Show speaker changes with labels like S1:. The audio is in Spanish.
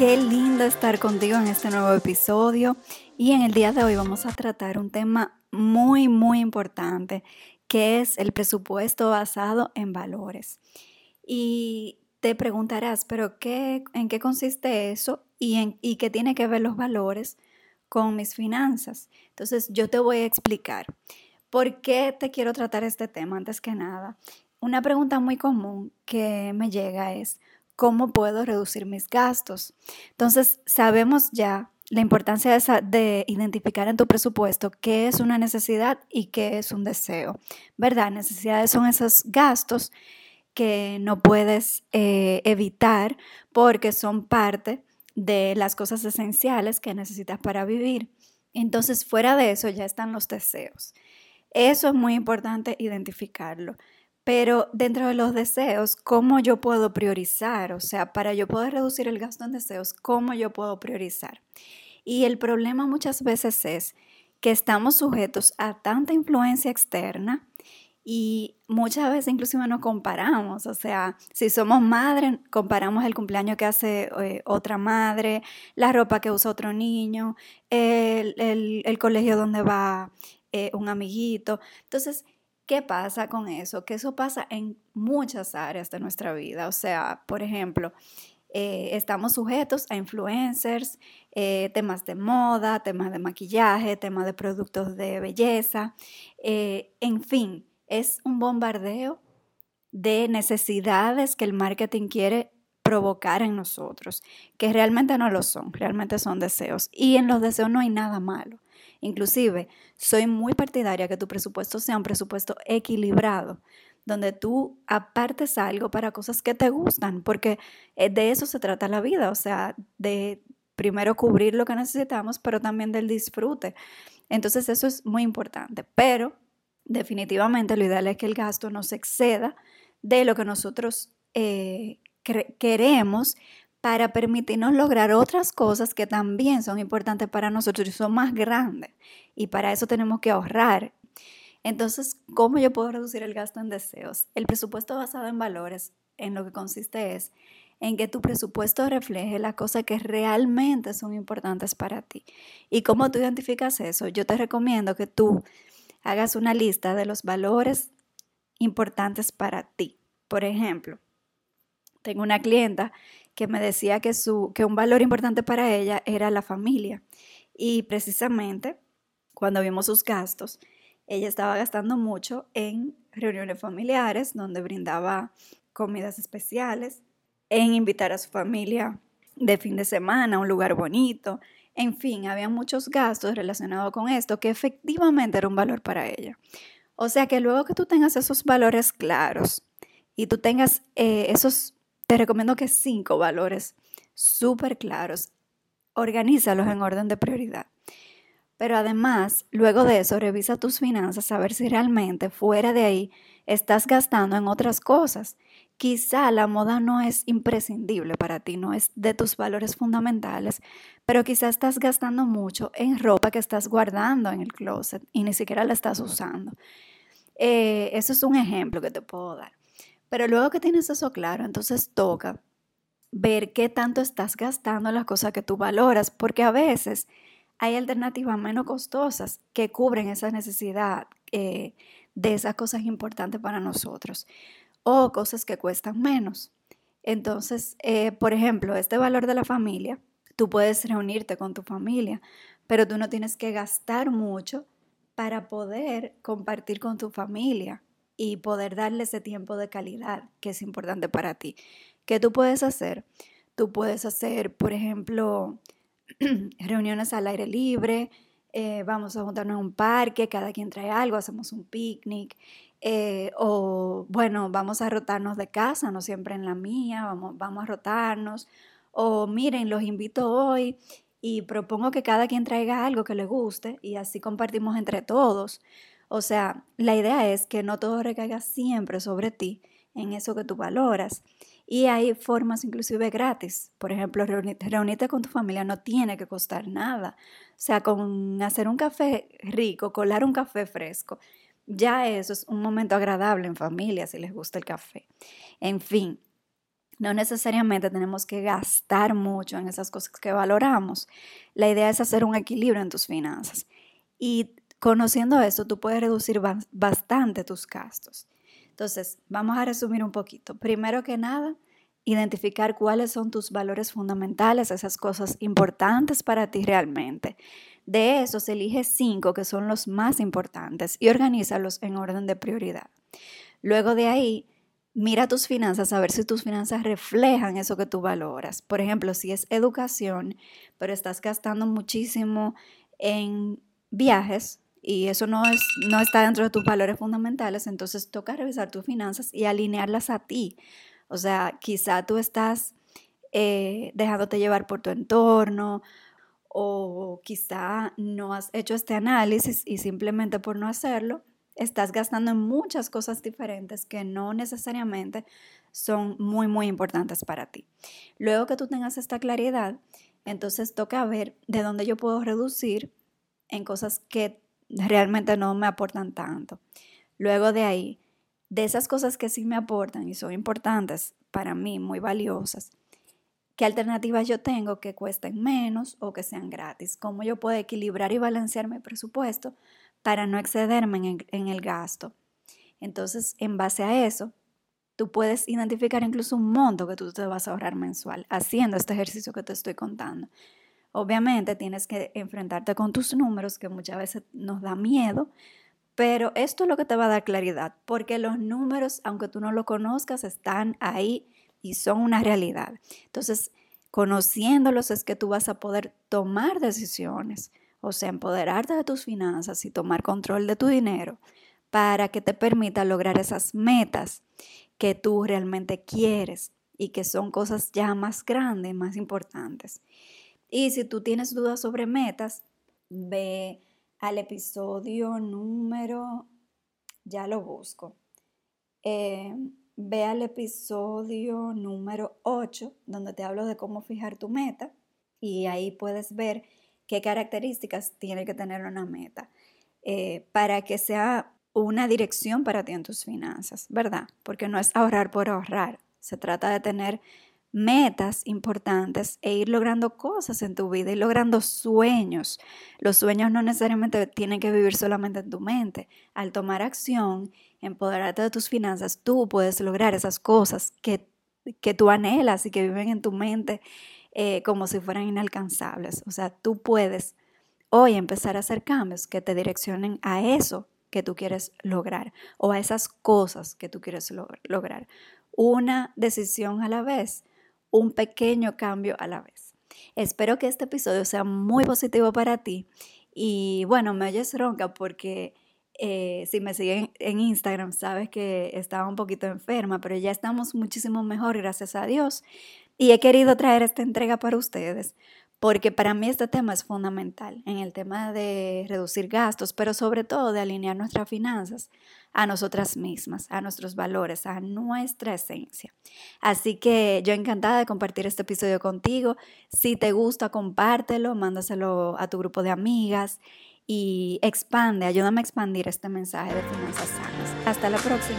S1: Qué lindo estar contigo en este nuevo episodio y en el día de hoy vamos a tratar un tema muy, muy importante que es el presupuesto basado en valores. Y te preguntarás, pero qué, ¿en qué consiste eso y, en, y qué tiene que ver los valores con mis finanzas? Entonces yo te voy a explicar por qué te quiero tratar este tema antes que nada. Una pregunta muy común que me llega es, cómo puedo reducir mis gastos. Entonces, sabemos ya la importancia de, de, identificar en tu presupuesto qué es una necesidad y qué es un deseo, ¿verdad? Necesidades son esos gastos que no puedes eh, evitar porque son parte de las cosas esenciales que necesitas para vivir. Entonces, fuera de eso ya están los deseos. Eso es muy importante identificarlo. Pero dentro de los deseos, ¿cómo yo puedo priorizar? O sea, para yo poder reducir el gasto en deseos, ¿cómo yo puedo priorizar? Y el problema muchas veces es que estamos sujetos a tanta influencia externa y muchas veces inclusive nos comparamos, o sea, si somos madres, comparamos el cumpleaños que hace eh, otra madre, la ropa que usa otro niño, el, colegio donde va eh, un amiguito. Entonces, ¿Qué pasa con eso? Que eso pasa en muchas áreas de nuestra vida. O sea, por ejemplo, eh, estamos sujetos a influencers, eh, temas de moda, temas de maquillaje, temas de productos de belleza, eh, en fin, es un bombardeo de necesidades que el marketing quiere provocar en nosotros, que realmente no lo son, realmente son deseos. Y en los deseos no hay nada malo. Inclusive, soy muy partidaria que tu presupuesto sea un presupuesto equilibrado, donde tú apartes algo para cosas que te gustan, porque eh, de eso se trata la vida, o sea, de primero cubrir lo que necesitamos, pero también del disfrute. Entonces eso es muy importante, pero definitivamente lo ideal es que el gasto no se exceda de lo que nosotros eh, queremos para permitirnos lograr otras cosas que también son importantes para nosotros y son más grandes. Y para eso tenemos que ahorrar. Entonces, ¿cómo yo puedo reducir el gasto en deseos? El presupuesto basado en valores, en lo que consiste es en que tu presupuesto refleje las cosas que realmente son importantes para ti. ¿Y cómo tú identificas eso? Yo te recomiendo que tú hagas una lista de los valores importantes para ti. Por ejemplo, tengo una clienta que me decía que, su, que un valor importante para ella era la familia. Y precisamente cuando vimos sus gastos, ella estaba gastando mucho en reuniones familiares donde brindaba comidas especiales, en invitar a su familia de fin de semana a un lugar bonito. En fin, había muchos gastos relacionados con esto que efectivamente era un valor para ella. O sea que luego que tú tengas esos valores claros y tú tengas eh, esos te recomiendo que cinco valores súper claros, organízalos en orden de prioridad. Pero además, luego de eso, revisa tus finanzas a ver si realmente fuera de ahí estás gastando en otras cosas. Quizá la moda no es imprescindible para ti, no es de tus valores fundamentales, pero quizá estás gastando mucho en ropa que estás guardando en el closet y ni siquiera la estás usando. Eh, eso es un ejemplo que te puedo dar. Pero luego que tienes eso claro, entonces toca ver qué tanto estás gastando las cosas que tú valoras, porque a veces hay alternativas menos costosas que cubren esa necesidad eh, de esas cosas importantes para nosotros o cosas que cuestan menos. Entonces, eh, por ejemplo, este valor de la familia, tú puedes reunirte con tu familia, pero tú no tienes que gastar mucho para poder compartir con tu familia y poder darle ese tiempo de calidad que es importante para ti. ¿Qué tú puedes hacer? Tú puedes hacer, por ejemplo, reuniones al aire libre, eh, vamos a juntarnos en un parque, cada quien trae algo, hacemos un picnic, eh, o bueno, vamos a rotarnos de casa, no siempre en la mía, vamos, vamos a rotarnos, o miren, los invito hoy y propongo que cada quien traiga algo que le guste y así compartimos entre todos. O sea, la idea es que no todo recaiga siempre sobre ti en eso que tú valoras. Y hay formas inclusive gratis. Por ejemplo, reunirte con tu familia no tiene que costar nada. O sea, con hacer un café rico, colar un café fresco, ya eso es un momento agradable en familia si les gusta el café. En fin, no necesariamente tenemos que gastar mucho en esas cosas que valoramos. La idea es hacer un equilibrio en tus finanzas. Y conociendo eso, tú puedes reducir bastante tus gastos. Entonces, vamos a resumir un poquito. Primero que nada, identificar cuáles son tus valores fundamentales, esas cosas importantes para ti realmente. De esos, elige cinco que son los más importantes y organízalos en orden de prioridad. Luego de ahí, mira tus finanzas a ver si tus finanzas reflejan eso que tú valoras. Por ejemplo, si es educación, pero estás gastando muchísimo en viajes, y eso no, es, no está dentro de tus valores fundamentales, entonces toca revisar tus finanzas y alinearlas a ti. O sea, quizá tú estás eh, dejándote llevar por tu entorno o quizá no has hecho este análisis y simplemente por no hacerlo, estás gastando en muchas cosas diferentes que no necesariamente son muy, muy importantes para ti. Luego que tú tengas esta claridad, entonces toca ver de dónde yo puedo reducir en cosas que realmente no me aportan tanto. Luego de ahí, de esas cosas que sí me aportan y son importantes para mí, muy valiosas, ¿qué alternativas yo tengo que cuesten menos o que sean gratis? ¿Cómo yo puedo equilibrar y balancear mi presupuesto para no excederme en el, gasto? Entonces, en base a eso, tú puedes identificar incluso un monto que tú te vas a ahorrar mensual haciendo este ejercicio que te estoy contando. Obviamente tienes que enfrentarte con tus números, que muchas veces nos da miedo, pero esto es lo que te va a dar claridad, porque los números, aunque tú no lo conozcas, están ahí y son una realidad. Entonces, conociéndolos es que tú vas a poder tomar decisiones, o sea, empoderarte de tus finanzas y tomar control de tu dinero para que te permita lograr esas metas que tú realmente quieres y que son cosas ya más grandes, más importantes. Y si tú tienes dudas sobre metas, ve al episodio número, ya lo busco, eh, ve al episodio número 8, donde te hablo de cómo fijar tu meta y ahí puedes ver qué características tiene que tener una meta eh, para que sea una dirección para ti en tus finanzas, ¿verdad? Porque no es ahorrar por ahorrar, se trata de tener metas importantes e ir logrando cosas en tu vida, y logrando sueños. Los sueños no necesariamente tienen que vivir solamente en tu mente. Al tomar acción, empoderarte de tus finanzas, tú puedes lograr esas cosas que, que tú anhelas y que viven en tu mente eh, como si fueran inalcanzables. O sea, tú puedes hoy empezar a hacer cambios que te direccionen a eso que tú quieres lograr o a esas cosas que tú quieres lograr. Una decisión a la vez un pequeño cambio a la vez. Espero que este episodio sea muy positivo para ti y bueno, me oyes ronca porque eh, si me siguen en Instagram sabes que estaba un poquito enferma, pero ya estamos muchísimo mejor, gracias a Dios. Y he querido traer esta entrega para ustedes porque para mí este tema es fundamental en el tema de reducir gastos, pero sobre todo de alinear nuestras finanzas a nosotras mismas, a nuestros valores, a nuestra esencia. Así que yo encantada de compartir este episodio contigo. Si te gusta, compártelo, mándaselo a tu grupo de amigas y expande, ayúdame a expandir este mensaje de finanzas sanas. Hasta la próxima.